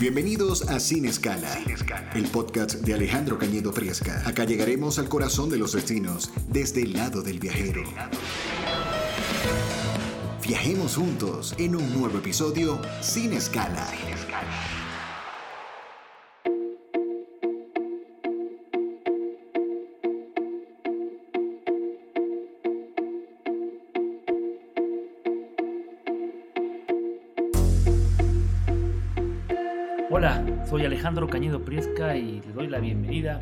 Bienvenidos a Sin Escala, el podcast de Alejandro Cañedo Friesca. Acá llegaremos al corazón de los destinos desde el lado del viajero. Viajemos juntos en un nuevo episodio Sin Escala. Alejandro Cañedo Priesca y le doy la bienvenida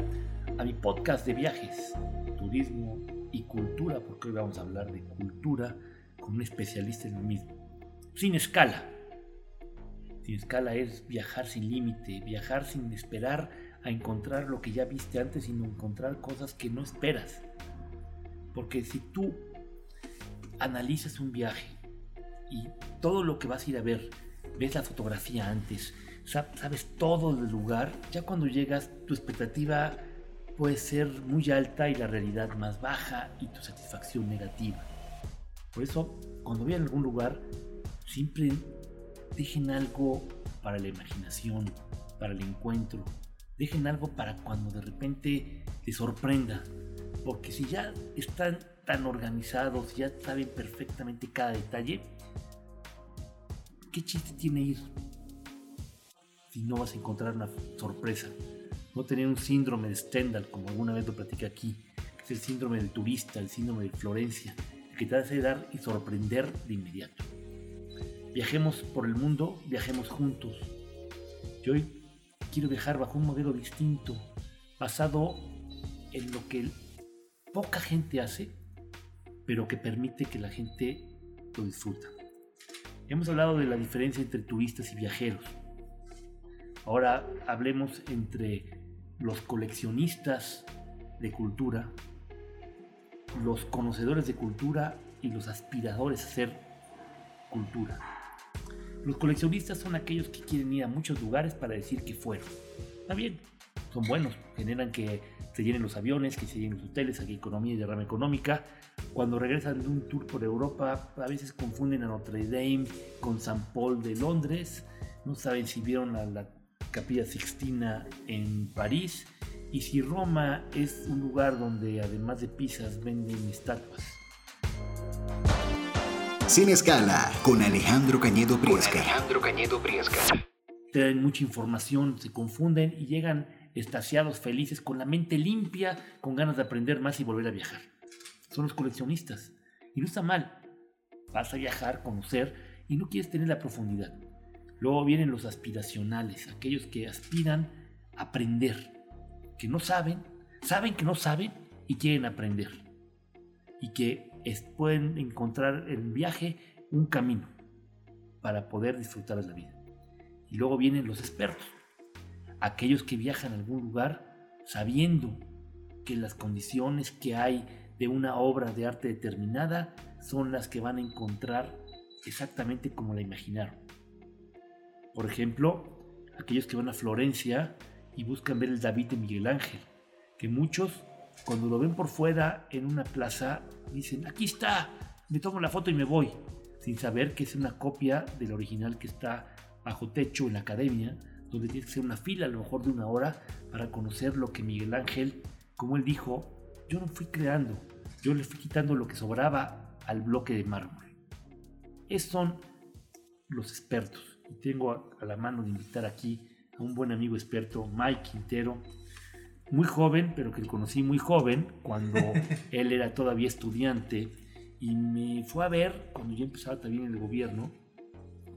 a mi podcast de viajes, turismo y cultura, porque hoy vamos a hablar de cultura con un especialista en lo mismo. Sin escala. Sin escala es viajar sin límite, viajar sin esperar a encontrar lo que ya viste antes, sino encontrar cosas que no esperas. Porque si tú analizas un viaje y todo lo que vas a ir a ver, ves la fotografía antes, sabes todo del lugar, ya cuando llegas tu expectativa puede ser muy alta y la realidad más baja y tu satisfacción negativa. Por eso, cuando vayan a algún lugar, siempre dejen algo para la imaginación, para el encuentro. Dejen algo para cuando de repente te sorprenda. Porque si ya están tan organizados, ya saben perfectamente cada detalle, ¿qué chiste tiene ir? Si no vas a encontrar una sorpresa. No tener un síndrome de Stendhal, como alguna vez lo platiqué aquí, que es el síndrome del turista, el síndrome de Florencia, que te hace dar y sorprender de inmediato. Viajemos por el mundo, viajemos juntos. Yo hoy quiero viajar bajo un modelo distinto, basado en lo que poca gente hace, pero que permite que la gente lo disfruta. Hemos hablado de la diferencia entre turistas y viajeros. Ahora hablemos entre los coleccionistas de cultura los conocedores de cultura y los aspiradores a ser cultura. Los coleccionistas son aquellos que quieren ir a muchos lugares para decir que fueron. Está bien, son buenos, generan que se llenen los aviones, que se llenen los hoteles, aquí economía y derrama económica. Cuando regresan de un tour por Europa, a veces confunden a Notre Dame con San Paul de Londres, no saben si vieron la Capilla Sixtina en París y si Roma es un lugar donde además de pizzas venden estatuas. Sin escala, con Alejandro Cañedo Priesca. Alejandro Cañedo Priesca. Traen mucha información, se confunden y llegan estaciados, felices, con la mente limpia, con ganas de aprender más y volver a viajar. Son los coleccionistas. Y no está mal. Vas a viajar, conocer y no quieres tener la profundidad. Luego vienen los aspiracionales, aquellos que aspiran a aprender que no saben, saben que no saben y quieren aprender. Y que pueden encontrar en viaje un camino para poder disfrutar de la vida. Y luego vienen los expertos, aquellos que viajan a algún lugar sabiendo que las condiciones que hay de una obra de arte determinada son las que van a encontrar exactamente como la imaginaron. Por ejemplo, aquellos que van a Florencia y buscan ver el David de Miguel Ángel, que muchos cuando lo ven por fuera en una plaza dicen, aquí está, me tomo la foto y me voy, sin saber que es una copia del original que está bajo techo en la academia, donde tiene que ser una fila a lo mejor de una hora para conocer lo que Miguel Ángel, como él dijo, yo no fui creando, yo le fui quitando lo que sobraba al bloque de mármol. Esos son los expertos. Y tengo a la mano de invitar aquí un buen amigo experto, Mike Quintero, muy joven, pero que conocí muy joven, cuando él era todavía estudiante, y me fue a ver cuando yo empezaba también en el gobierno,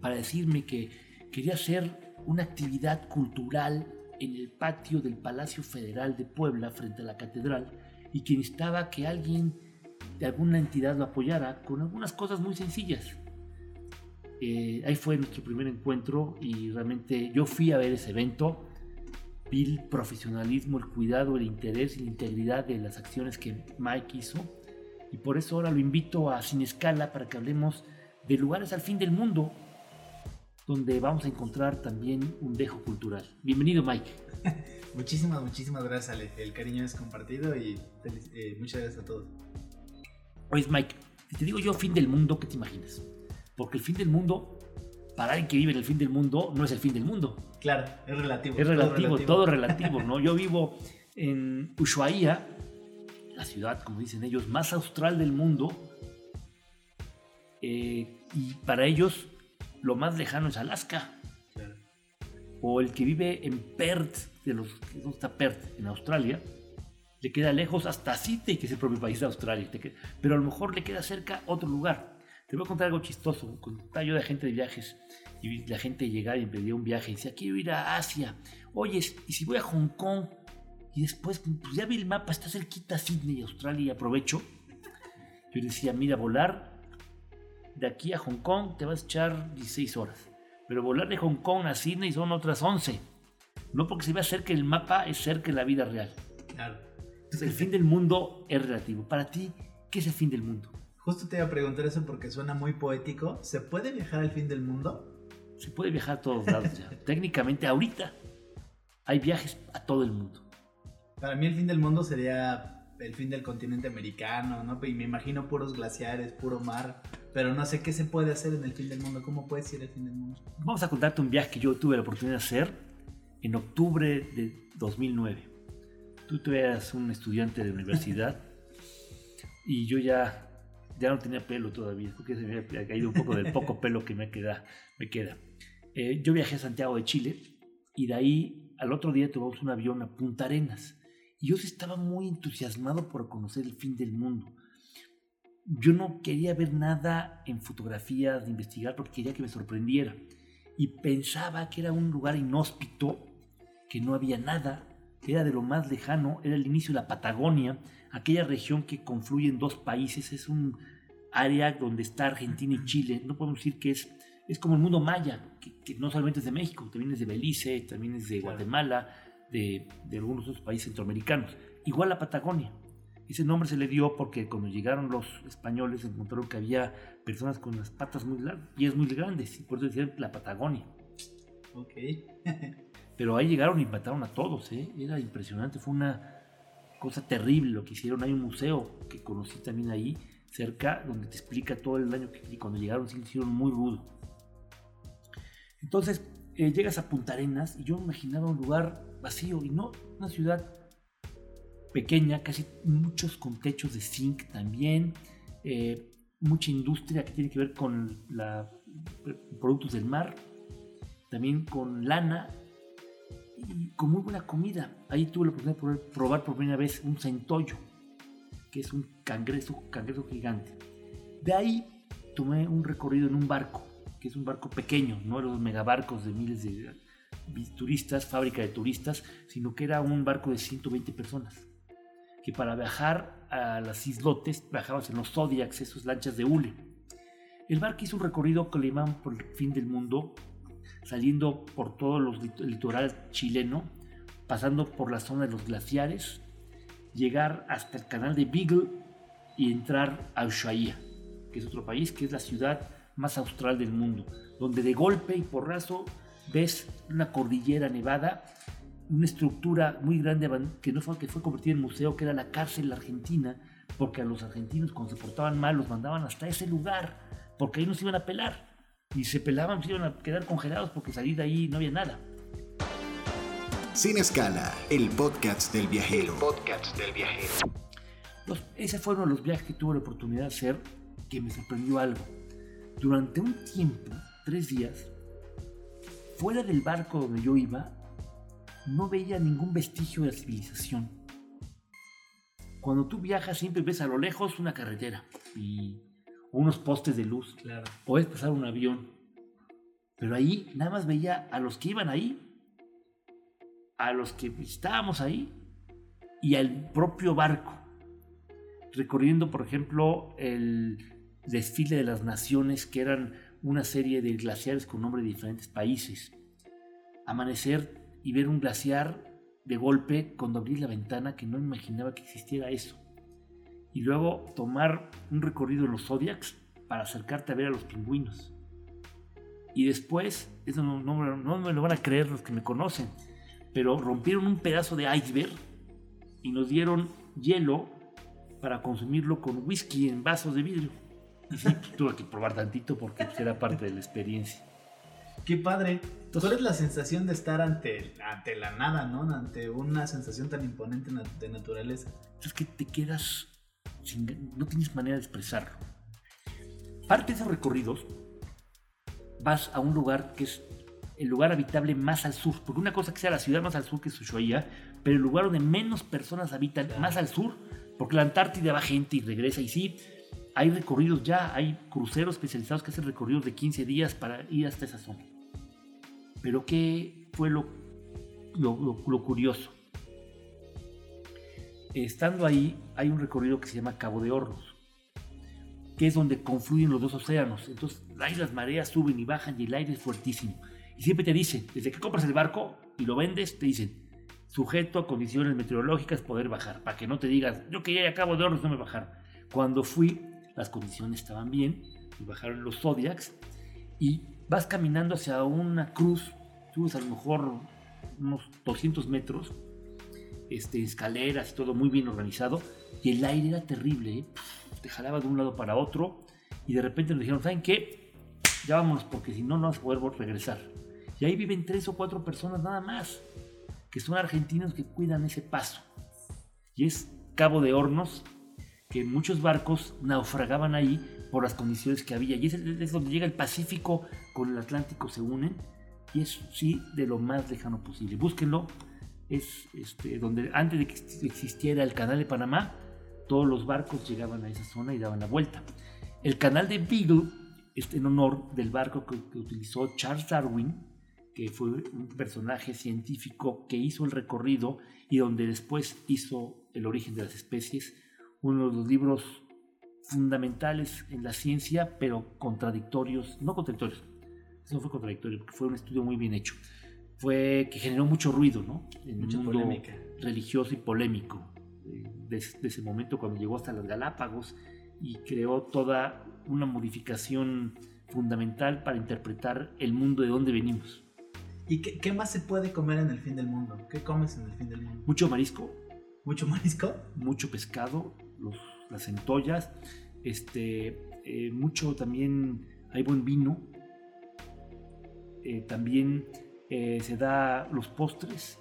para decirme que quería hacer una actividad cultural en el patio del Palacio Federal de Puebla, frente a la catedral, y que necesitaba que alguien de alguna entidad lo apoyara con algunas cosas muy sencillas. Eh, ahí fue nuestro primer encuentro y realmente yo fui a ver ese evento. Vi el profesionalismo, el cuidado, el interés y la integridad de las acciones que Mike hizo. Y por eso ahora lo invito a Sin Escala para que hablemos de lugares al fin del mundo, donde vamos a encontrar también un dejo cultural. Bienvenido, Mike. muchísimas, muchísimas gracias, Ale. El cariño es compartido y eh, muchas gracias a todos. Oye, Mike, si te digo yo fin del mundo, ¿qué te imaginas? Porque el fin del mundo para alguien que vive en el fin del mundo, no es el fin del mundo. Claro, es relativo. Es relativo, todo relativo, ¿no? Yo vivo en Ushuaia, la ciudad, como dicen ellos, más austral del mundo. eh, y para ellos, lo más lejano es Alaska. Claro. O el que vive en Perth, de los, ¿dónde está Perth? En Australia, le queda lejos hasta Sydney, que es el propio país de Australia. pero a lo mejor le queda cerca otro lugar. Te voy a contar algo chistoso. Contaba yo de gente de viajes y la gente llegaba y pedía un viaje y decía, quiero ir a Asia. Oye, ¿y si voy a Hong Kong? Y después, pues ya vi el mapa, está cerquita Sydney, Australia, y aprovecho. Yo decía, mira, volar de aquí a Hong Kong te vas a echar 16 horas. Pero volar de Hong Kong a Sydney son otras 11. No porque se vea cerca el mapa, es cerca la vida real. Claro. Entonces, el fin del mundo es relativo. Para ti, ¿qué es el fin del mundo? Justo te iba a preguntar eso porque suena muy poético. ¿Se puede viajar al fin del mundo? Se puede viajar a todos lados ya. Técnicamente, ahorita hay viajes a todo el mundo. Para mí el fin del mundo sería el fin del continente americano, ¿no? Y me imagino puros glaciares, puro mar, pero no sé qué se puede hacer en el fin del mundo. ¿Cómo puede ser el fin del mundo? Vamos a contarte un viaje que yo tuve la oportunidad de hacer en octubre de 2009. Tú, tú eras un estudiante de universidad y yo ya, ya no tenía pelo todavía, porque se me había caído un poco del poco pelo que me queda. Me queda. Eh, yo viajé a Santiago de Chile y de ahí al otro día tomamos un avión a Punta Arenas. Y yo estaba muy entusiasmado por conocer el fin del mundo. Yo no quería ver nada en fotografías, de investigar, porque quería que me sorprendiera. Y pensaba que era un lugar inhóspito, que no había nada, era de lo más lejano, era el inicio de la Patagonia, aquella región que confluye en dos países, es un área donde está Argentina y Chile. No podemos decir que es, es como el mundo maya, que, que no solamente es de México, también es de Belice, también es de. Guatemala, de, de algunos otros países centroamericanos. Igual la Patagonia. Ese nombre se le dio porque cuando llegaron los españoles encontraron que había personas con las patas muy largas, pies muy grandes, y por eso decían la Patagonia. Ok. Pero ahí llegaron y mataron a todos, ¿eh? Era impresionante, fue una cosa terrible lo que hicieron. Hay un museo que conocí también ahí, cerca, donde te explica todo el daño que y cuando llegaron sí hicieron muy rudo. Entonces, eh, llegas a Punta Arenas y yo imaginaba un lugar vacío y no, una ciudad pequeña, casi muchos con techos de zinc también, eh, mucha industria que tiene que ver con productos del mar, también con lana con muy buena comida. Ahí tuve la oportunidad de probar por primera vez un centollo, que es un cangrejo, cangrejo gigante. De ahí tomé un recorrido en un barco, que es un barco pequeño, no los megabarcos de miles de turistas, fábrica de turistas, sino que era un barco de 120 personas. Que para viajar a las islotes viajabas en los Zodiacs, esas lanchas de hule. El barco hizo un recorrido que le llaman por el fin del mundo, saliendo por todo los lit- el litoral chileno, pasando por la zona de los glaciares, llegar hasta el canal de Beagle y entrar a Ushuaia, que es otro país, que es la ciudad más austral del mundo, donde de golpe y porrazo ves una cordillera nevada, una estructura muy grande que no fue que fue convertida en museo, que era la cárcel argentina, porque a los argentinos cuando se portaban mal los mandaban hasta ese lugar, porque ahí no se iban a pelar. Y se pelaban, se iban a quedar congelados porque salir de ahí no había nada. Sin escala, el podcast del viajero. podcast del viajero. Los- ese fue uno de los viajes que tuve la oportunidad de hacer que me sorprendió algo. Durante un tiempo, tres días, fuera del barco donde yo iba, no veía ningún vestigio de civilización. Cuando tú viajas siempre ves a lo lejos una carretera y unos postes de luz. Claro. Puedes pasar un avión. Pero ahí nada más veía a los que iban ahí, a los que estábamos ahí y al propio barco. Recorriendo, por ejemplo, el desfile de las naciones, que eran una serie de glaciares con nombre de diferentes países. Amanecer y ver un glaciar de golpe cuando abrí la ventana que no imaginaba que existiera eso. Y luego tomar un recorrido en los Zodiacs para acercarte a ver a los pingüinos. Y después, eso no, no me- no me lo van a creer los que me conocen, pero rompieron un pedazo de iceberg y nos dieron hielo para consumirlo con whisky en vasos de vidrio. Y sí, tuve que probar tantito porque pues, era parte de la experiencia. Qué padre. Tú eres la sensación de estar ante, ante la nada, ¿no? Ante una sensación tan imponente de naturaleza. Es que te quedas sin, no tienes manera de expresarlo. Parte de esos recorridos vas a un lugar que es el lugar habitable más al sur, porque una cosa que sea la ciudad más al sur que es Ushuaia, pero el lugar donde menos personas habitan más al sur, porque la Antártida va gente y regresa y sí, hay recorridos ya, hay cruceros especializados que hacen recorridos de 15 días para ir hasta esa zona. Pero ¿qué fue lo, lo, lo- lo curioso? Estando ahí, hay un recorrido que se llama Cabo de Hornos, que es donde confluyen los dos océanos. Entonces, ahí las mareas suben y bajan y el aire es fuertísimo. Y siempre te dicen, desde que compras el barco y lo vendes, te dicen, sujeto a condiciones meteorológicas poder bajar, para que no te digas, yo que ya a Cabo de Hornos no me bajaron. Cuando fui, las condiciones estaban bien, me bajaron los Zodiacs y vas caminando hacia una cruz, subes a lo mejor unos 200 metros, este, escaleras y todo muy bien organizado, y el aire era terrible, ¿eh? te jalaba de un lado para otro, y de repente nos dijeron, ¿saben qué? Ya vámonos, porque si no, no vamos a poder regresar. Y ahí viven tres o cuatro personas nada más, que son argentinos que cuidan ese paso. Y es Cabo de Hornos, que muchos barcos naufragaban ahí por las condiciones que había. Y es, es donde llega el Pacífico con el Atlántico, se unen. Y es sí de lo más lejano posible. Búsquenlo. Es este, donde antes de que existiera el canal de Panamá, todos los barcos llegaban a esa zona y daban la vuelta. El canal de Beagle es en honor del barco que, que utilizó Charles Darwin, que fue un personaje científico que hizo el recorrido y donde después hizo El origen de las especies, uno de los libros fundamentales en la ciencia, pero contradictorios, no contradictorios, eso no fue contradictorio, porque fue un estudio muy bien hecho, fue que generó mucho ruido, ¿no? En Mucha el mundo polémica. religioso y polémico eh, de, de ese momento cuando llegó hasta las Galápagos y creó toda una modificación fundamental para interpretar el mundo de donde venimos. ¿Y qué, qué más se puede comer en el fin del mundo? ¿Qué comes en el fin del mundo? Mucho marisco, ¿Mucho marisco? mucho pescado, los, las centollas, este, eh, mucho también, hay buen vino, eh, también eh, se da los postres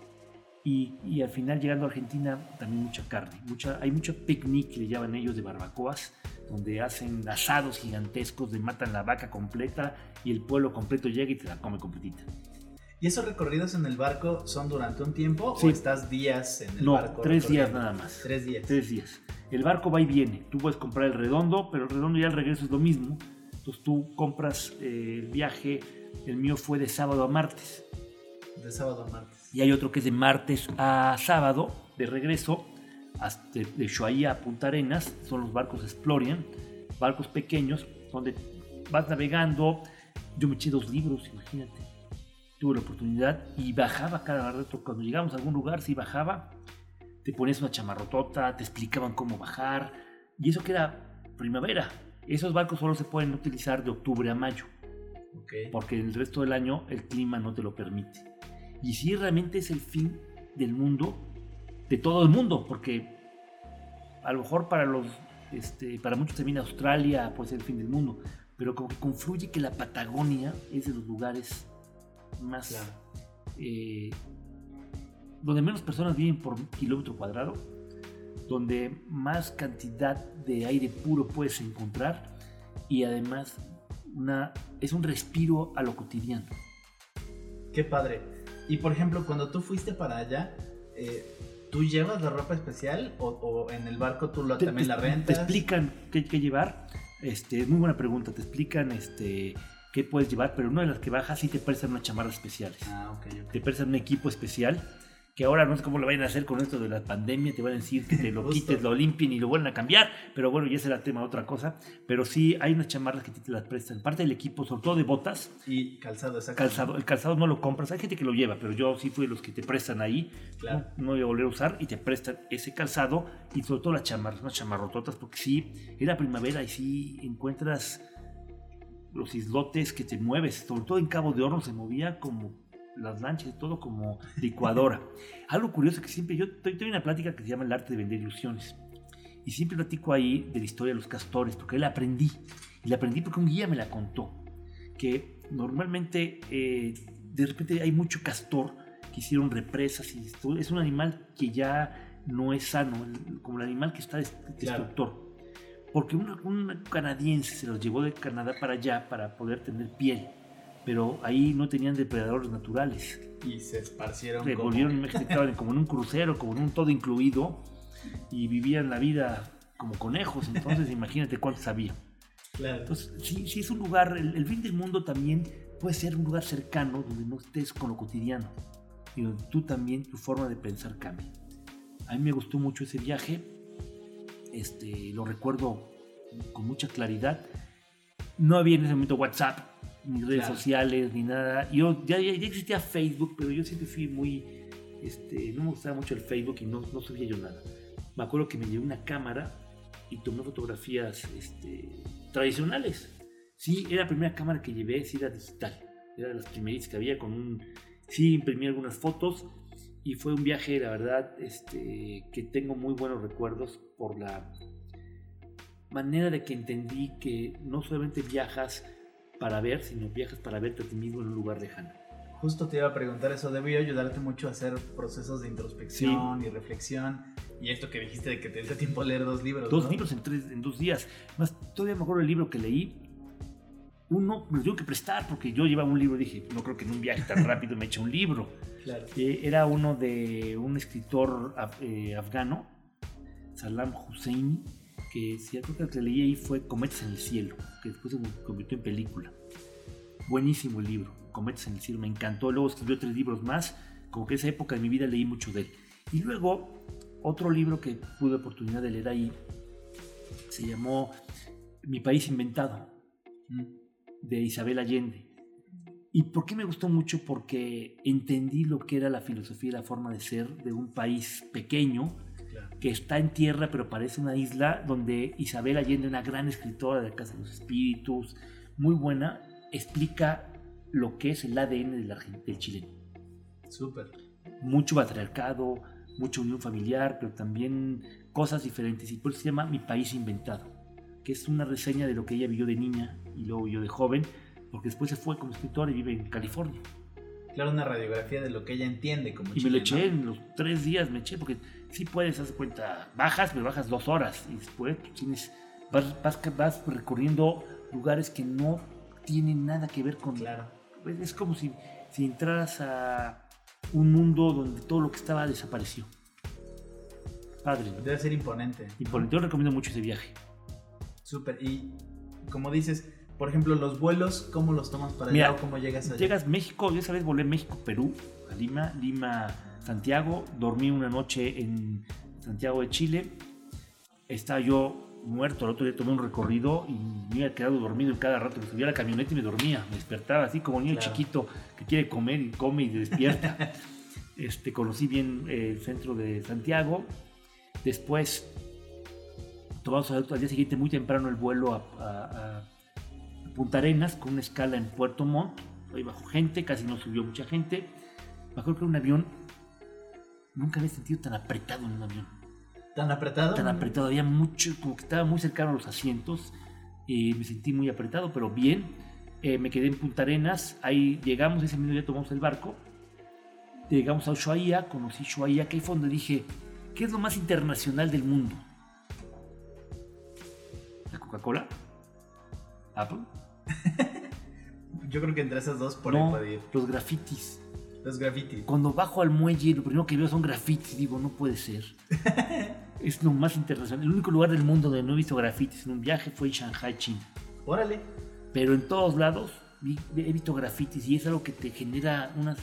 y, y al final llegando a Argentina también mucha carne, mucha, hay mucho picnic que le llaman ellos de barbacoas, donde hacen asados gigantescos, de matan la vaca completa y el pueblo completo llega y te la come completita. ¿Y esos recorridos en el barco son durante un tiempo Sí. o estás días en el No, barco? tres días nada más. Tres días. Tres días. El barco va y viene. Tú puedes comprar el redondo, pero el redondo ya al regreso es lo mismo. Entonces tú compras eh, el viaje. El mío fue de sábado a martes. De sábado a martes. Y hay otro que es de martes a sábado, de regreso, hasta de Ushuaia a Punta Arenas. Son los barcos Explorian, barcos pequeños, donde vas navegando. Yo me eché dos libros, imagínate. Tuve la oportunidad y bajaba cada rato. Cuando llegamos a algún lugar, sí bajaba. Te ponías una chamarrotota, te explicaban cómo bajar. Y eso que era primavera. Esos barcos solo se pueden utilizar de octubre a mayo porque el resto del año el clima no te lo permite. Y si realmente es el fin del mundo, de todo el mundo, porque a lo mejor para los, este, para muchos también Australia puede ser el fin del mundo, pero como que confluye que la Patagonia es de los lugares más, Claro. eh, donde menos personas viven por kilómetro cuadrado, donde más cantidad de aire puro puedes encontrar y además una, es un respiro a lo cotidiano. Qué padre. Y por ejemplo, cuando tú fuiste para allá, eh, ¿tú llevas la ropa especial o, o en el barco tú lo, Te, también te- la te rentas? explican qué, qué llevar. Este, es muy buena pregunta. Te explican este, qué puedes llevar, pero una de las que bajas sí te prestan unas chamarras especiales. Ah, ok, ok. Te prestan un equipo especial que ahora no sé cómo lo vayan a hacer con esto de la pandemia. Te van a decir que te lo Justo. quites, lo limpien y lo vuelvan a cambiar. Pero bueno, ya será tema de otra cosa. Pero sí hay unas chamarras que te las prestan. Parte del equipo, sobre todo de botas, Y calzado, exacto. calzado. El calzado no lo compras. Hay gente que lo lleva, pero yo sí fui de los que te prestan ahí. Claro. No, no voy a volver a usar y te prestan ese calzado y sobre todo las chamarras, unas chamarrototas, porque sí, era primavera y sí encuentras los islotes que te mueves, sobre todo en Cabo de Horno se movía como las lanchas y todo como licuadora. Algo curioso que siempre, yo en una plática que se llama El arte de vender ilusiones. Y siempre platico ahí de la historia de los castores, porque él aprendí. Y la aprendí porque un guía me la contó. Que normalmente eh, de repente hay mucho castor que hicieron represas y esto, es un animal que ya no es sano, como el animal que está destructor. Porque un, canadiense se los llevó de Canadá para allá para poder tener piel, pero ahí no tenían depredadores naturales. Y se esparcieron. Se volvieron como en un crucero, como en un todo incluido, y vivían la vida como conejos. Entonces, imagínate cuántos había. Claro. Entonces, sí, sí es un lugar, el, fin del mundo también puede ser un lugar cercano donde no estés con lo cotidiano y donde tú también tu forma de pensar cambie. A mí me gustó mucho ese viaje, este, lo recuerdo con mucha claridad. No había en ese momento WhatsApp, ni redes sociales, ni nada. Yo, ya, ya, existía Facebook, pero yo siempre fui muy, este, no me gustaba mucho el Facebook y no, no subía yo nada. Me acuerdo que me llevé una cámara y tomé fotografías este, tradicionales. Sí, era la primera cámara que llevé, sí era digital. Era de las primeritas que había con un... Sí, imprimí algunas fotos y fue un viaje, la verdad, este, que tengo muy buenos recuerdos por la manera de que entendí que no solamente viajas para ver, sino viajas para verte a ti mismo en un lugar lejano. Justo te iba a preguntar eso, debía ayudarte mucho a hacer procesos de introspección y reflexión. Y esto que dijiste de que te dio tiempo a leer dos libros. Dos libros en, tres, en dos días. Más, todavía mejor el libro que leí. Uno me lo tengo que prestar porque yo llevaba un libro y dije, no creo que en un viaje tan rápido me eche un libro. Claro. Eh, era uno de un escritor eh, afgano, Salam Hussein, que si algo que leí ahí fue Cometas en el cielo, que después se convirtió en película. Buenísimo el libro, Cometas en el cielo, me encantó. Luego escribió tres libros más, como que esa época de mi vida leí mucho de él. Y luego otro libro que pude oportunidad de leer ahí se llamó Mi país inventado, de Isabel Allende. ¿Y por qué me gustó mucho? Porque entendí lo que era la filosofía y la forma de ser de un país pequeño, que está en tierra pero parece una isla, donde Isabel Allende, una gran escritora de Casa de los Espíritus, muy buena, explica lo que es el ADN del, del chileno. Súper. Mucho patriarcado, mucha unión familiar, pero también cosas diferentes. Y por eso se llama Mi País Inventado, que es una reseña de lo que ella vivió de niña y luego vivió de joven, porque después se fue como escritora y vive en California. Claro, una radiografía de lo que ella entiende como Y me lo eché en los tres días, me eché, porque sí puedes, hacer cuenta, bajas, pero bajas dos horas y después tienes, vas, vas, vas recorriendo lugares que no tienen nada que ver con... Claro. Pues es como si, si entraras a un mundo donde todo lo que estaba desapareció. Padre. Debe ser imponente. Imponente. Yo recomiendo mucho ese viaje. Súper. Y como dices, por ejemplo, los vuelos, ¿cómo los tomas para allá o cómo llegas allá? Llegas a México, yo esa vez volé México, Perú, a Lima, Lima, Santiago. Dormí una noche en Santiago de Chile. Estaba yo muerto, el otro día tomé un recorrido y me había quedado dormido en cada rato, me subía a la camioneta y me dormía, me despertaba así como niño chiquito que quiere comer y come y despierta. este, conocí bien eh, el centro de Santiago, después tomamos al día siguiente muy temprano el vuelo a, Punta Arenas con una escala en Puerto Montt, ahí bajo gente, casi no subió mucha gente, acuerdo que un avión, nunca había sentido tan apretado en un avión ¿Tan apretado? Tan apretado, había mucho, como que estaba muy cercano a los asientos. y me sentí muy apretado, pero bien. Eh, me quedé en Punta Arenas, ahí llegamos, ese mismo día tomamos el barco. Llegamos a Ushuaia, conocí Ushuaia, que ahí fue donde dije, ¿qué es lo más internacional del mundo? ¿La Coca-Cola? ¿Apple? Yo creo que entre esas dos por no, ahí Los grafitis. Los grafitis. Cuando bajo al muelle, lo primero que veo son grafitis. Digo, no puede ser. es lo más internacional. El único lugar del mundo donde no he visto grafitis en un viaje fue en Shanghai, China. Órale. Pero en todos lados he visto grafitis y es algo que te genera unas...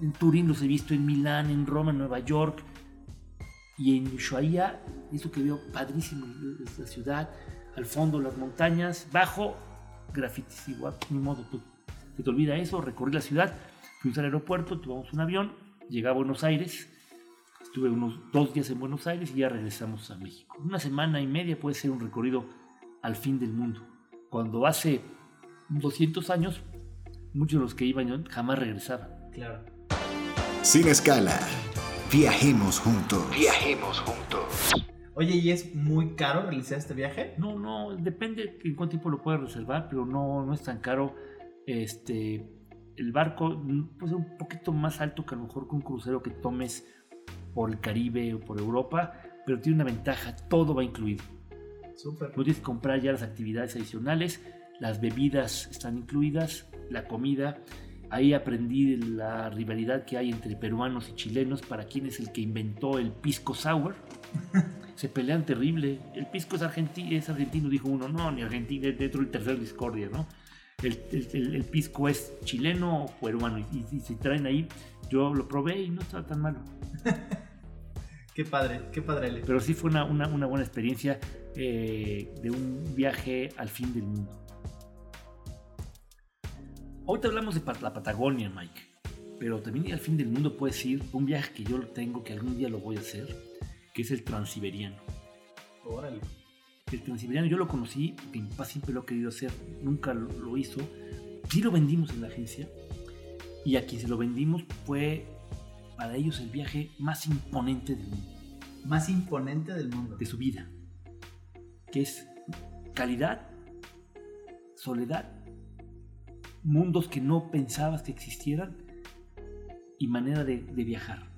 En Turín los he visto, en Milán, en Roma, en Nueva York. Y en Ushuaia, eso que veo padrísimo, la ciudad, al fondo las montañas, bajo grafitis, igual, ni modo, tú, te, te olvida eso, recorrí la ciudad, fuimos al aeropuerto, tomamos un avión, llegué a Buenos Aires, Estuve unos dos días en Buenos Aires y ya regresamos a México. Una semana y media puede ser un recorrido al fin del mundo. Cuando hace 200 años, muchos de los que iban jamás regresaban. Claro. Sin escala. Viajemos juntos. Viajemos juntos. Oye, ¿y es muy caro realizar este viaje? No, no, depende en cuánto tiempo lo puedas reservar, pero no, no es tan caro. Este, el barco pues, es un poquito más alto que a lo mejor que un crucero que tomes por el Caribe o por Europa, pero tiene una ventaja, todo va incluido. Súper. Que comprar ya las actividades adicionales, las bebidas están incluidas, la comida. Ahí aprendí la rivalidad que hay entre peruanos y chilenos para quién es el que inventó el pisco sour. Se pelean terrible. El pisco es, argentino, es argentino, dijo uno. No, ni argentino, es dentro del tercer discordia, ¿no? El, el- el pisco es chileno o peruano. Y, y si traen ahí, yo lo probé y no estaba tan malo. Qué padre, qué padre. Ale. Pero sí fue una, una- una buena experiencia eh, de un viaje al fin del mundo. Ahorita hablamos de la Patagonia, Mike. Pero también al fin del mundo puedes ir un viaje que yo lo tengo, que algún día lo voy a hacer, que es el Transiberiano. Órale. El Transiberiano yo lo conocí, mi papá siempre lo ha querido hacer, nunca lo, hizo. Sí lo vendimos en la agencia y a quien se lo vendimos fue para ellos el viaje más imponente del mundo. Más imponente del mundo. de su vida, que es calidad, soledad, mundos que no pensabas que existieran y manera de, de viajar.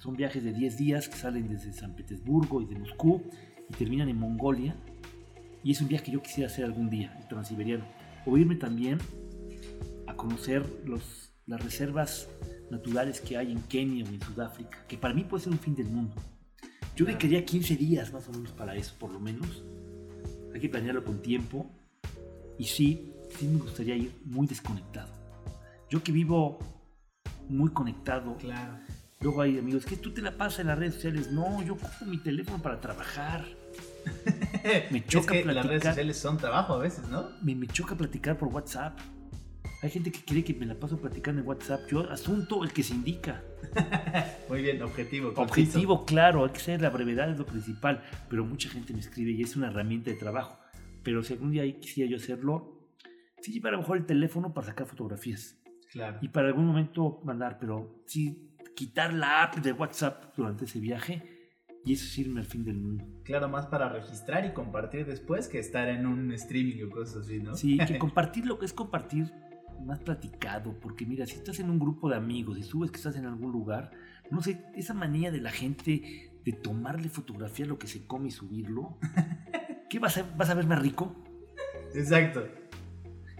Son viajes de 10 días que salen desde San Petersburgo y de Moscú y terminan en Mongolia. Y es un viaje que yo quisiera hacer algún día, el transiberiano. O irme también a conocer los, las reservas naturales que hay en Kenia o en Sudáfrica, que para mí puede ser un fin del mundo. Yo dedicaría 15 días más o menos para eso, por lo menos. Hay que planearlo con tiempo. Y sí, sí me gustaría ir muy desconectado. Yo que vivo muy conectado. Claro. Luego hay amigos que tú te la pasas en las redes sociales. No, yo cojo mi teléfono para trabajar. Me choca es que las redes platicar. sociales son trabajo a veces, ¿no? Me, me choca platicar por WhatsApp. Hay gente que cree que me la paso platicando en WhatsApp. Yo, asunto el que se indica. Muy bien, objetivo. conciso. Objetivo, claro, hay que ser la brevedad es lo principal, pero mucha gente me escribe y es una herramienta de trabajo. Pero si algún día quisiera yo hacerlo, sí llevar a lo mejor el teléfono para sacar fotografías Claro. y para algún momento mandar, pero sí quitar la app de WhatsApp durante ese viaje y eso es irme al fin del mundo. Claro, más para registrar y compartir después que estar en un streaming o cosas así, ¿no? Sí, que compartir lo que es compartir más platicado, porque mira, si estás en un grupo de amigos y subes que estás en algún lugar, no sé, esa manía de la gente de tomarle fotografía a lo que se come y subirlo, ¿qué vas a, vas a ver más rico? Exacto.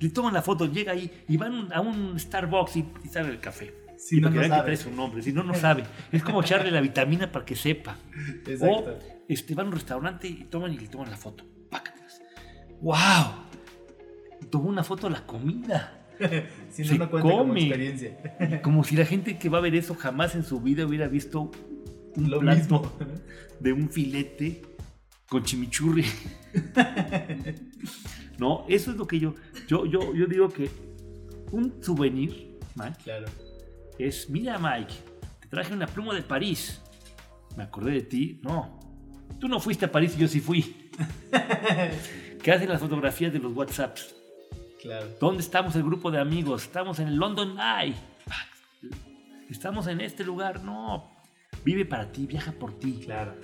Le toman la foto, llega ahí y van a un Starbucks y, y sale el café. Si y no, no vean que sabe. trae su nombre, si no, no sabe. Es como echarle la vitamina para que sepa. O Exacto. este, van a un restaurante y toman y le toman la foto. Pácatelas. ¡Wow! Tomó una foto de la comida. si no, se no cuenta como come. experiencia. Como si la gente que va a ver eso jamás en su vida hubiera visto un Lo plato mismo. de un filete con chimichurri. no, eso es lo que yo, yo, yo, yo digo que un souvenir, Claro. Es, mira Mike, te traje una pluma de París. Me acordé de ti. No, tú no fuiste a París yo sí fui. ¿Qué hacen las fotografías de los WhatsApps? Claro. ¿Dónde estamos el grupo de amigos? Estamos en el London Eye. Estamos en este lugar. No. Vive para ti, viaja por ti. Claro.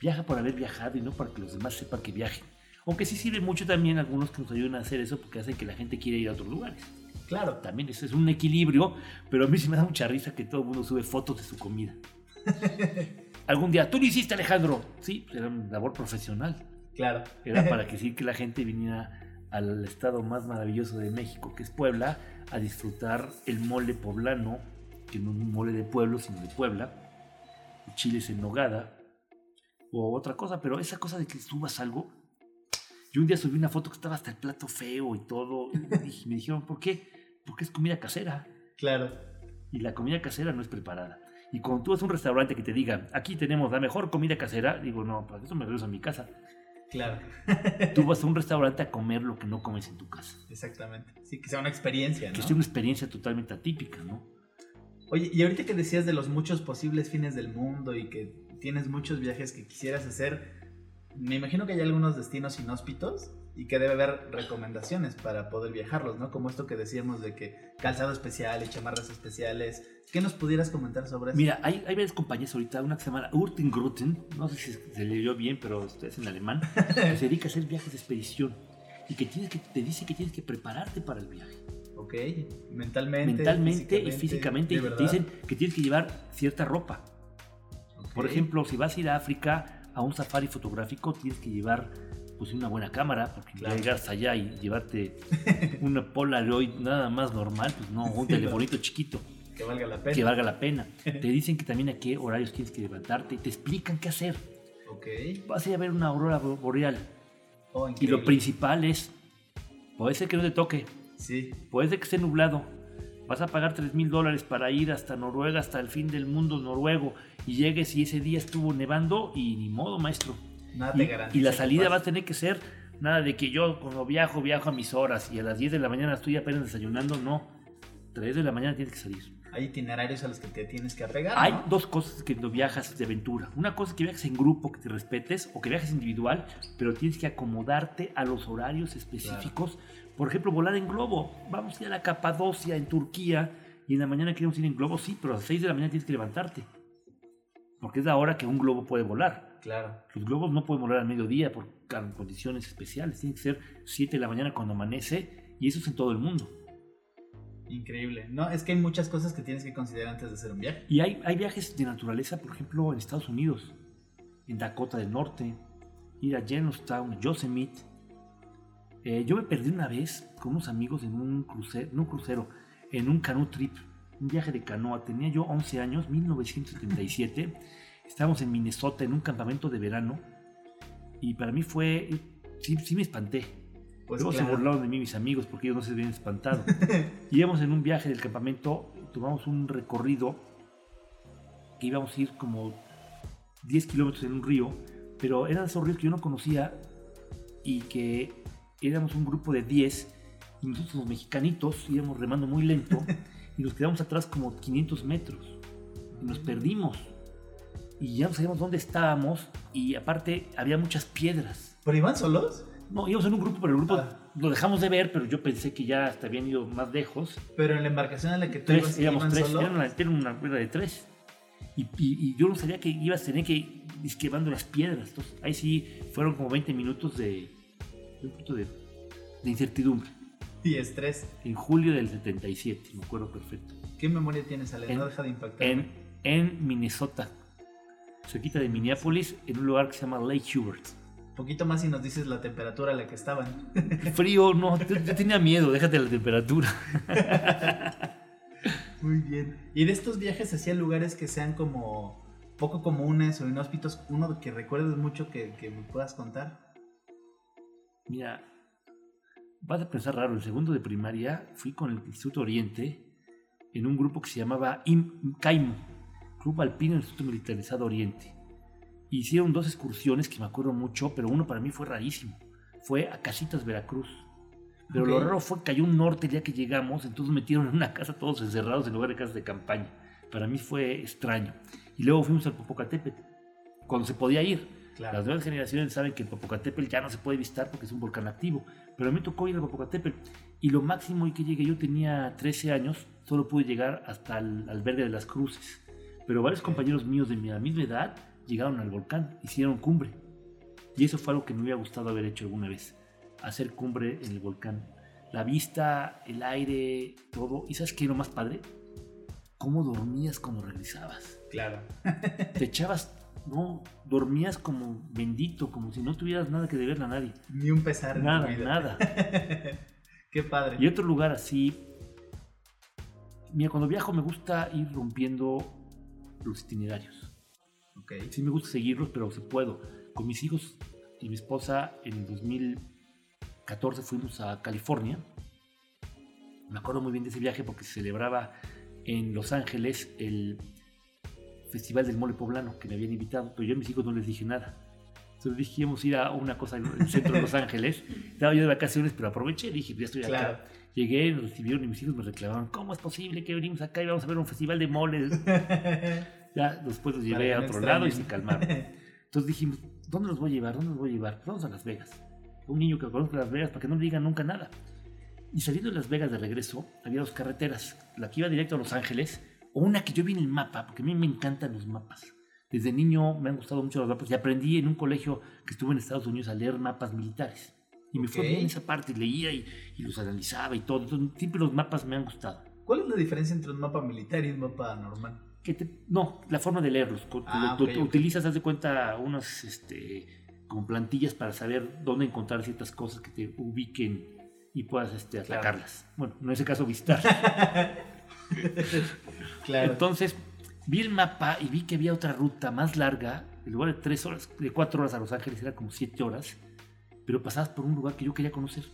Viaja por haber viajado y no para que los demás sepan que viajen. Aunque sí sirve mucho también algunos que nos ayudan a hacer eso porque hacen que la gente quiera ir a otros lugares. Claro. También eso es un equilibrio, pero a mí sí me da mucha risa que todo el mundo sube fotos de su comida. Algún día, tú lo hiciste Alejandro. Sí, era una labor profesional. Claro. Era para que sí que la gente viniera al estado más maravilloso de México, que es Puebla, a disfrutar el mole poblano, que no es un mole de pueblo, sino de Puebla, chiles en nogada, o otra cosa, pero esa cosa de que subas algo. Yo un día subí una foto que estaba hasta el plato feo y todo, y me dijeron, ¿por qué? Porque es comida casera, Claro. y la comida casera no es preparada. Y cuando tú vas a un restaurante que te diga, aquí tenemos la mejor comida casera, digo, no, para eso me regreso a mi casa. Claro. Tú vas a un restaurante a comer lo que no comes en tu casa. Exactamente. Sí, que sea una experiencia, Que ¿no? sea una experiencia totalmente atípica, ¿no? Oye, y ahorita que decías de los muchos posibles fines del mundo y que tienes muchos viajes que quisieras hacer, me imagino que hay algunos destinos inhóspitos y que debe haber recomendaciones para poder viajarlos, ¿no? Como esto que decíamos de que calzado especial y chamarras especiales. ¿Qué nos pudieras comentar sobre eso? Mira, hay, hay varias compañías ahorita, una que se llama Urtengruten, no sé si se leyó bien, pero es en alemán, que se dedica a hacer viajes de expedición y que, tienes que te dice que tienes que prepararte para el viaje. Ok. Mentalmente. Mentalmente y físicamente. ¿de Y te dicen que tienes que llevar cierta ropa. Ok. Por ejemplo, si vas a ir a África a un safari fotográfico, tienes que llevar pues una buena cámara, porque Claro. llegar hasta allá y llevarte una Polaroid nada más normal, pues no, un Sí, telefonito chiquito Que valga la pena. que valga la pena. Te dicen que también a qué horarios tienes que levantarte y te explican qué hacer. Ok. Vas a ir a ver una aurora bo- boreal Oh, y lo principal es, puede ser que no te toque, Sí, puede ser que esté nublado. Vas a pagar 3 mil dólares para ir hasta Noruega, hasta el fin del mundo noruego, y llegues y ese día estuvo nevando y ni modo, maestro. Nada Y, te garantiza. y la salida va a tener que ser nada de que yo cuando viajo, viajo a mis horas y a las 10 de la mañana estoy apenas desayunando, no. 3 de la mañana tienes que salir. Hay itinerarios a los que te tienes que apegar. Hay ¿no? dos cosas que cuando viajas de aventura. Una cosa es que viajes en grupo, que te respetes, o que viajes individual, pero tienes que acomodarte a los horarios específicos. Por ejemplo, volar en globo. Vamos a ir a la Capadocia en Turquía y en la mañana queremos ir en globo, sí, pero a las 6 de la mañana tienes que levantarte. Porque es la hora que un globo puede volar. Claro. Los globos no pueden volar al mediodía por con condiciones especiales. Tiene que ser 7 de la mañana cuando amanece y eso es en todo el mundo. Increíble. No, es que hay muchas cosas que tienes que considerar antes de hacer un viaje. Y hay, hay viajes de naturaleza, por ejemplo, en Estados Unidos, en Dakota del Norte, ir a Yellowstone, Yosemite. Eh, yo me perdí una vez con unos amigos en un crucero, no un crucero, en un canoe trip, un viaje de canoa. Tenía yo 11 años, 1977. Estábamos en Minnesota en un campamento de verano y para mí fue, sí, sí me espanté. Pues Luego claro. se burlaron de mí mis amigos porque ellos no se habían espantado. Íbamos en un viaje del campamento, tomamos un recorrido que íbamos a ir como 10 kilómetros en un río, pero eran esos ríos que yo no conocía y que éramos un grupo de 10 y nosotros los mexicanitos íbamos remando muy lento y nos quedamos atrás como 500 metros y nos perdimos y ya no sabíamos dónde estábamos y aparte había muchas piedras. ¿Pero iban solos? No, íbamos en un grupo, pero el grupo Ah. lo dejamos de ver, pero yo pensé que ya hasta habían ido más lejos. Pero en la embarcación en la que tú Tres, ibas, iban tres, solo. era una, era una rueda de tres. Y, y- y yo no sabía que ibas a tener que ir esquivando las piedras. Entonces, ahí sí fueron como 20 minutos de, de un de, de incertidumbre. Y estrés. En julio del 77, me acuerdo perfecto. ¿Qué memoria tienes, Ale? En- no deja de impactar. En, en Minnesota, cerquita de Minneapolis, en un lugar que se llama Lake Hubert. Poquito más y nos dices la temperatura a la que estaban. Frío, no, yo, tenía miedo, déjate la temperatura. Muy bien. ¿Y de estos viajes hacia lugares que sean como poco comunes o inhóspitos, uno que recuerdes mucho que, que me puedas contar? Mira, vas a pensar raro, el segundo de primaria fui con el Instituto Oriente en un grupo que se llamaba IM CAIMO, Club Alpino Instituto Militarizado Oriente. Hicieron dos excursiones que me acuerdo mucho, pero uno para mí fue rarísimo. Fue a Casitas, Veracruz. Pero lo Ok. raro fue que cayó un norte el día que llegamos, entonces metieron en una casa todos encerrados en lugar de casas de campaña. Para mí fue extraño. Y luego fuimos al Popocatépetl, cuando se podía ir. Claro. Las nuevas generaciones saben que el Popocatépetl ya no se puede visitar porque es un volcán activo. Pero a mí tocó ir al Popocatépetl. Y lo máximo que llegué, yo tenía 13 años, solo pude llegar hasta el albergue de las cruces. Pero varios compañeros míos de mi la misma edad llegaron al volcán, hicieron cumbre. Y eso fue algo que me hubiera gustado haber hecho alguna vez. Hacer cumbre en el volcán. La vista, el aire, todo. ¿Y sabes qué lo más padre? ¿Cómo dormías cuando regresabas? Claro. te echabas, no, dormías como bendito, como si no tuvieras nada que deberle a nadie. Ni un pesar en tu Nada, vida. nada. Qué padre. Y otro lugar así, mira, cuando viajo me gusta ir rompiendo los itinerarios. Ok. Sí me gusta seguirlos, pero si puedo. Con mis hijos y mi esposa en el 2014 fuimos a California. Me acuerdo muy bien de ese viaje porque se celebraba en Los Ángeles el Festival del Mole Poblano que me habían invitado, pero yo a mis hijos no les dije nada. Entonces dije, íbamos a ir a una cosa en el centro de Los Ángeles. Estaba yo de vacaciones, pero aproveché, dije, ya estoy acá. Claro. Llegué, nos recibieron y mis hijos me reclamaron, ¿cómo es posible que venimos acá y vamos a ver un festival de moles? Ya después los llevé a otro lado y se calmaron. Entonces dijimos, ¿dónde los voy a llevar? ¿Dónde los voy a llevar? Pues Vamos a Las Vegas. Un niño que conozca Las Vegas para que no le digan nunca nada. Y saliendo de Las Vegas de regreso, había dos carreteras. La que iba directo a Los Ángeles, o una que yo vi en el mapa, porque a mí me encantan los mapas. Desde niño me han gustado mucho los mapas y aprendí en un colegio que estuve en Estados Unidos a leer mapas militares. Y me fue Ok. bien esa parte, leía y, y los analizaba y todo. Entonces, siempre los mapas me han gustado. ¿Cuál es la diferencia entre un mapa militar y un mapa normal? Que te- no, la forma de leerlos. Ah. Utilizas, haz de cuenta, unas este, como plantillas para saber dónde encontrar ciertas cosas que te ubiquen y puedas este, Claro. atacarlas. Bueno, en ese caso visitar. Claro. Entonces, vi el mapa y vi que había otra ruta más larga. En lugar de tres horas, de cuatro horas a Los Ángeles, era como siete horas. Pero pasabas por un lugar que yo quería conocer.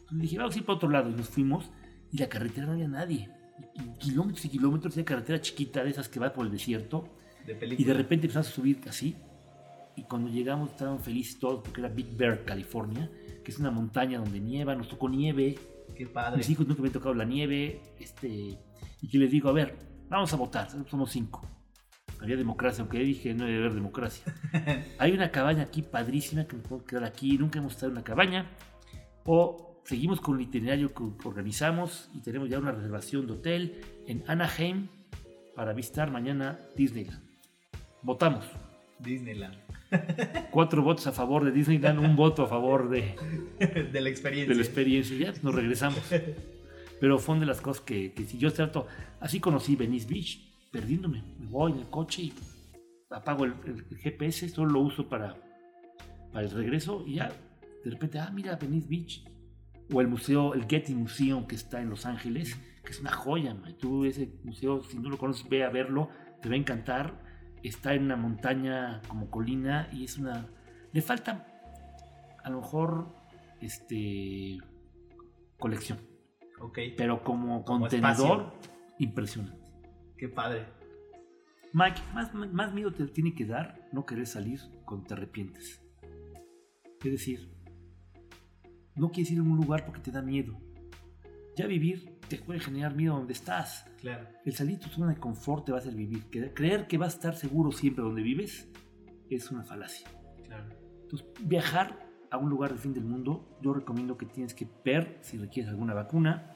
Entonces dije, vamos a ir para otro lado. Y nos fuimos. Y la carretera no había nadie. Y, kilómetros y kilómetros de carretera chiquita de esas que va por el desierto. de película. Y de repente empezamos a subir así. Y cuando llegamos estaban felices todos porque era Big Bear, California, que es una montaña donde nieva, nos tocó nieve. Qué padre. Mis hijos nunca me han tocado la nieve. Este, y que les digo, a ver, vamos a votar, somos cinco. Había democracia, aunque dije no debe haber democracia. Hay una cabaña aquí padrísima que nos podemos quedar aquí. Nunca hemos estado en una cabaña. O seguimos con el itinerario que organizamos y tenemos ya una reservación de hotel en Anaheim para visitar mañana Disneyland. Votamos. Disneyland. Cuatro votos a favor de Disneyland, un voto a favor de, de la experiencia. de la experiencia. Ya nos regresamos. Pero fue una de las cosas que, que si yo trato. Así conocí Venice Beach, perdiéndome. Me voy en el coche y apago el, el- GPS, solo lo uso para, para el regreso y ya de repente, ah, mira Venice Beach. O el museo, el Getty Museum que está en Los Ángeles, que es una joya. man. Tú ese museo, si no lo conoces, ve a verlo, te va a encantar. Está en una montaña como colina y es una... Le falta a lo mejor este colección, Ok. pero como, Como contenedor impresionante. Qué padre. Mike, más, más miedo te tiene que dar no querer salir cuando te arrepientes. Es decir, no quieres ir a un lugar porque te da miedo. Ya vivir te puede generar miedo donde estás. Claro. El salir de tu zona de confort te va a hacer vivir. Creer que vas a estar seguro siempre donde vives es una falacia. Claro. Entonces, viajar a un lugar del fin del mundo, yo recomiendo que tienes que ver si requieres alguna vacuna,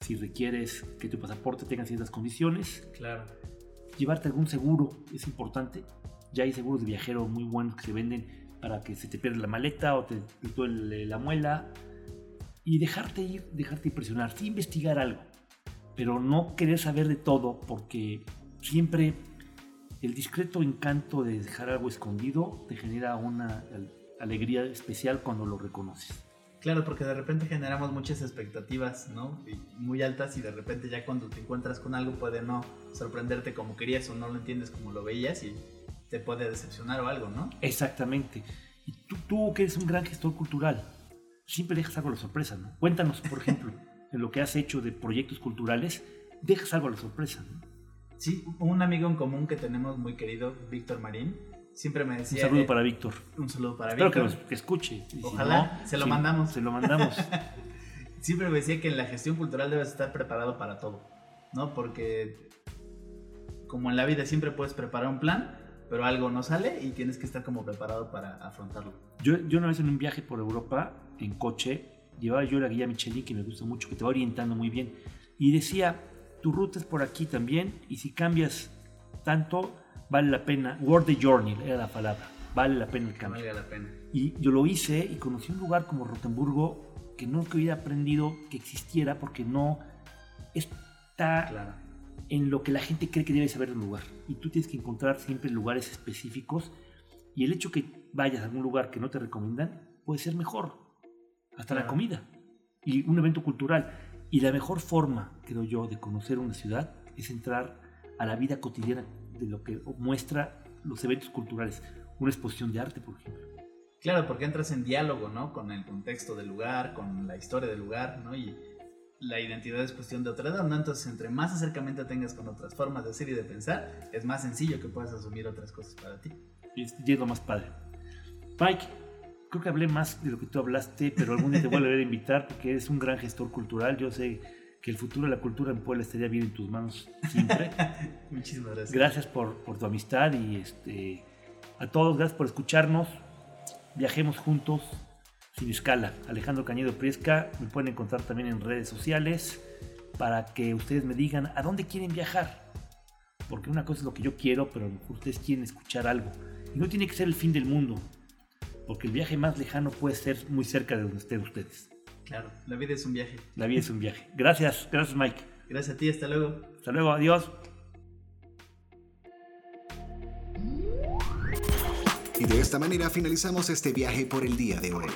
si requieres que tu pasaporte tenga ciertas condiciones, Claro. llevarte algún seguro es importante. Ya hay seguros de viajero muy buenos que se venden para que se te pierda la maleta o te, duele la muela. Y dejarte ir, dejarte impresionar, sí investigar algo, pero no querer saber de todo porque siempre el discreto encanto de dejar algo escondido te genera una al- alegría especial cuando lo reconoces. Claro, porque de repente generamos muchas expectativas, ¿no? Muy altas y de repente ya cuando te encuentras con algo puede no sorprenderte como querías o no lo entiendes como lo veías y te puede decepcionar o algo, ¿no? Exactamente. Y tú, tú que eres un gran gestor cultural, siempre dejas algo a la sorpresa, ¿no? Cuéntanos, por ejemplo, en lo que has hecho de proyectos culturales, dejas algo a la sorpresa, ¿no? Sí, un amigo en común que tenemos muy querido, Víctor Marín, siempre me Un decía... saludo eh, para Víctor. Un saludo para Espero Víctor. nos que escuche. Si Ojalá, no, se lo sí, mandamos. Se lo mandamos. Siempre me decía que en la gestión cultural debes estar preparado para todo, ¿no? Porque como en la vida siempre puedes preparar un plan, pero algo no sale y tienes que estar como preparado para afrontarlo. Yo, yo una vez en un viaje por Europa, en coche, llevaba yo la guía Michelin, que me gusta mucho, que te va orientando muy bien. Y decía, tu ruta es por aquí también, y si cambias tanto, vale la pena. Worth the journey era la palabra. Vale la pena el cambio. valga la pena. Y yo lo hice y conocí un lugar como Rotemburgo que nunca hubiera aprendido que existiera porque no está Claro. En lo que la gente cree que debe saber de un lugar. Y tú tienes que encontrar siempre lugares específicos. Y el hecho que vayas a algún lugar que no te recomiendan puede ser mejor. Hasta la comida. Y un evento cultural. Y la mejor forma, creo yo, de conocer una ciudad es entrar a la vida cotidiana de lo que muestra los eventos culturales. Una exposición de arte, por ejemplo. Claro, porque entras en diálogo, ¿no? Con el contexto del lugar, con la historia del lugar, ¿no? Y la identidad es cuestión de otra edad, ¿no? Entonces, entre más acercamiento tengas con otras formas de ser y de pensar, es más sencillo que puedas asumir otras cosas para ti. Y es, y es lo más padre. Mike, creo que hablé más de lo que tú hablaste, pero algún día te voy a volver a invitar porque eres un gran gestor cultural. Yo sé que el futuro de la cultura en Puebla estaría bien en tus manos siempre. Muchísimas gracias. gracias por, por tu amistad y este, a todos, gracias por escucharnos. Viajemos juntos sin escala. Alejandro Cañedo Priesca, me pueden encontrar también en redes sociales para que ustedes me digan a dónde quieren viajar. Porque una cosa es lo que yo quiero, pero a lo mejor ustedes quieren escuchar algo. Y no tiene que ser el fin del mundo. porque el viaje más lejano puede ser muy cerca de donde estén ustedes. Claro, la vida es un viaje. La vida es un viaje. Gracias, gracias Mike. Gracias a ti, hasta luego. Hasta luego, adiós. Y de esta manera finalizamos este viaje por el día de hoy.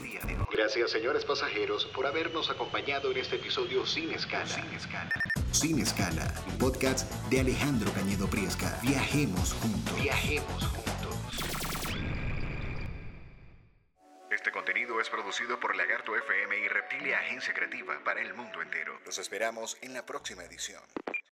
Gracias, señores pasajeros, por habernos acompañado en este episodio sin escala. Sin escala. Sin escala, un podcast de Alejandro Cañedo Priesca. Viajemos juntos. Viajemos juntos. Este contenido es producido por Lagarto FM y Reptilia Agencia Creativa para el mundo entero. Los esperamos en la próxima edición.